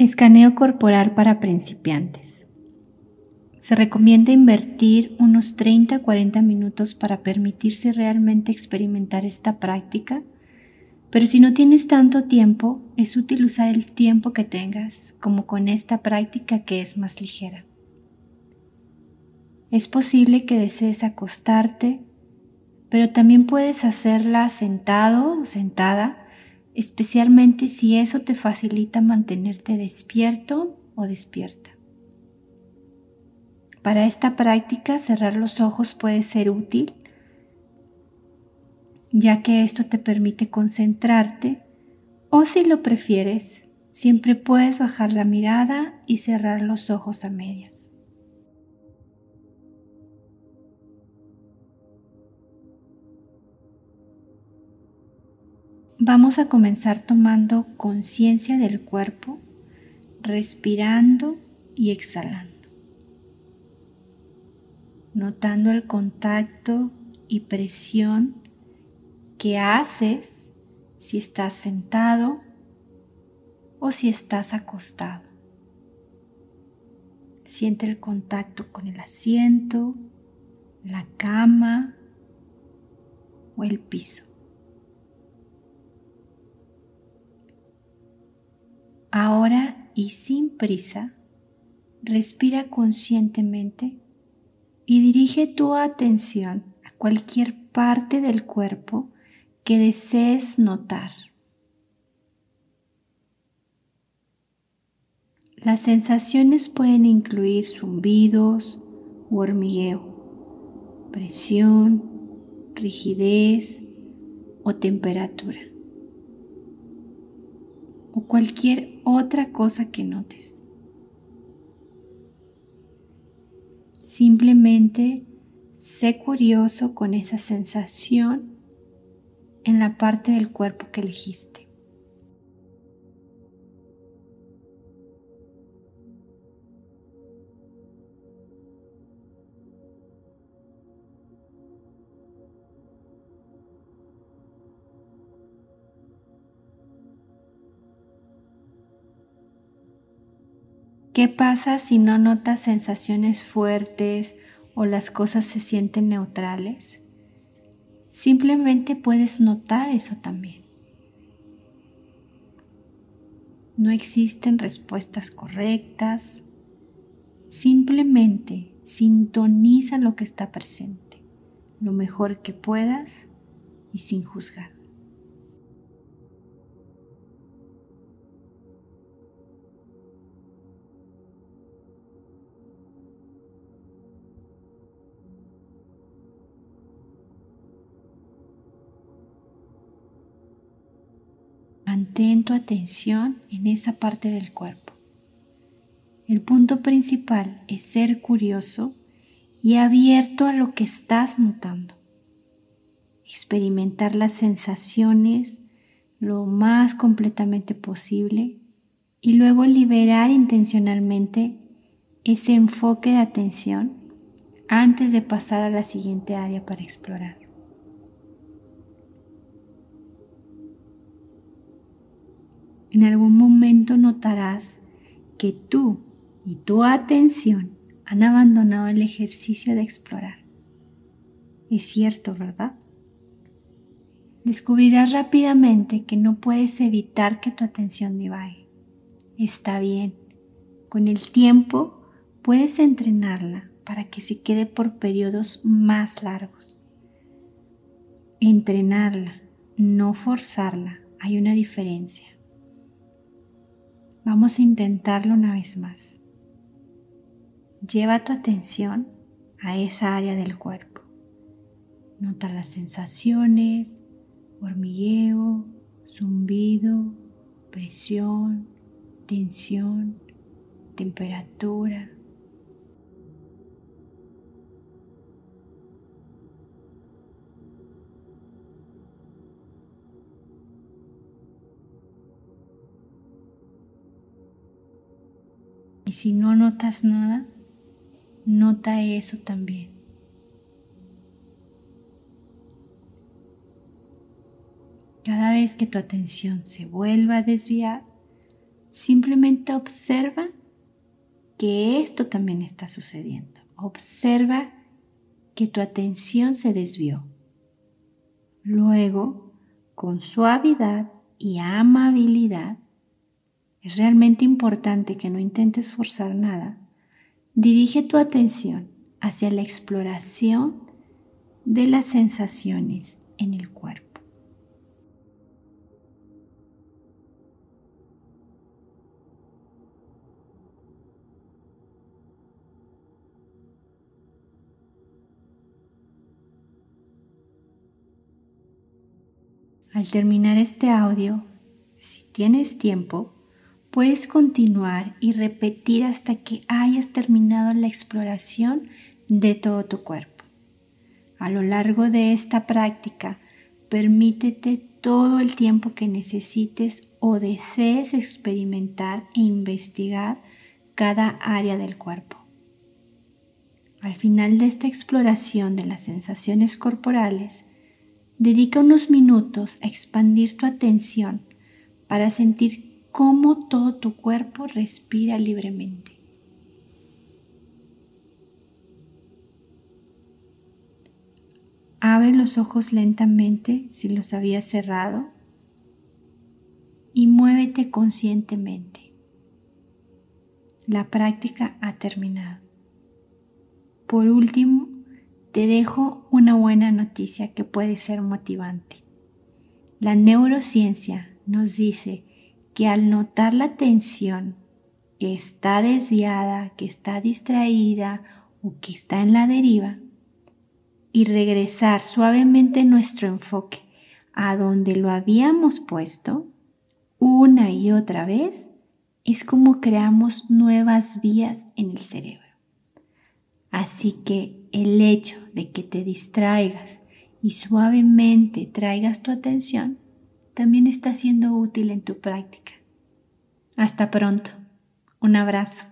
Escaneo corporal para principiantes. Se recomienda invertir unos 30 a 40 minutos para permitirse realmente experimentar esta práctica, pero si no tienes tanto tiempo, es útil usar el tiempo que tengas, como con esta práctica que es más ligera. Es posible que desees acostarte, pero también puedes hacerla sentado o sentada especialmente si eso te facilita mantenerte despierto o despierta. Para esta práctica cerrar los ojos puede ser útil, ya que esto te permite concentrarte o si lo prefieres, siempre puedes bajar la mirada y cerrar los ojos a medias. Vamos a comenzar tomando conciencia del cuerpo, respirando y exhalando. Notando el contacto y presión que haces si estás sentado o si estás acostado. Siente el contacto con el asiento, la cama o el piso. Ahora y sin prisa, respira conscientemente y dirige tu atención a cualquier parte del cuerpo que desees notar. Las sensaciones pueden incluir zumbidos u hormigueo, presión, rigidez o temperatura o cualquier otra cosa que notes. Simplemente sé curioso con esa sensación en la parte del cuerpo que elegiste. ¿Qué pasa si no notas sensaciones fuertes o las cosas se sienten neutrales? Simplemente puedes notar eso también. No existen respuestas correctas. Simplemente sintoniza lo que está presente, lo mejor que puedas y sin juzgar. Mantén tu atención en esa parte del cuerpo. El punto principal es ser curioso y abierto a lo que estás notando. Experimentar las sensaciones lo más completamente posible y luego liberar intencionalmente ese enfoque de atención antes de pasar a la siguiente área para explorar. En algún momento notarás que tú y tu atención han abandonado el ejercicio de explorar. Es cierto, ¿verdad? Descubrirás rápidamente que no puedes evitar que tu atención divague. Está bien. Con el tiempo puedes entrenarla para que se quede por periodos más largos. Entrenarla, no forzarla, hay una diferencia. Vamos a intentarlo una vez más. Lleva tu atención a esa área del cuerpo. Nota las sensaciones, hormigueo, zumbido, presión, tensión, temperatura. Y si no notas nada, nota eso también. Cada vez que tu atención se vuelva a desviar, Simplemente observa que esto también está sucediendo. Observa que tu atención se desvió. Luego, con suavidad y amabilidad, es realmente importante que no intentes forzar nada. Dirige tu atención hacia la exploración de las sensaciones en el cuerpo. Al terminar este audio, si tienes tiempo, puedes continuar y repetir hasta que hayas terminado la exploración de todo tu cuerpo. A lo largo de esta práctica, permítete todo el tiempo que necesites o desees experimentar e investigar cada área del cuerpo. Al final de esta exploración de las sensaciones corporales, Dedica unos minutos a expandir tu atención para sentir cómo todo tu cuerpo respira libremente. Abre los ojos lentamente si los habías cerrado y muévete conscientemente. La práctica ha terminado. Por último, te dejo una buena noticia que puede ser motivante. La neurociencia nos dice que al notar la tensión que está desviada, que está distraída o que está en la deriva, y regresar suavemente nuestro enfoque a donde lo habíamos puesto una y otra vez, es como creamos nuevas vías en el cerebro. Así que el hecho de que te distraigas y suavemente traigas tu atención también está siendo útil en tu práctica. Hasta pronto. Un abrazo.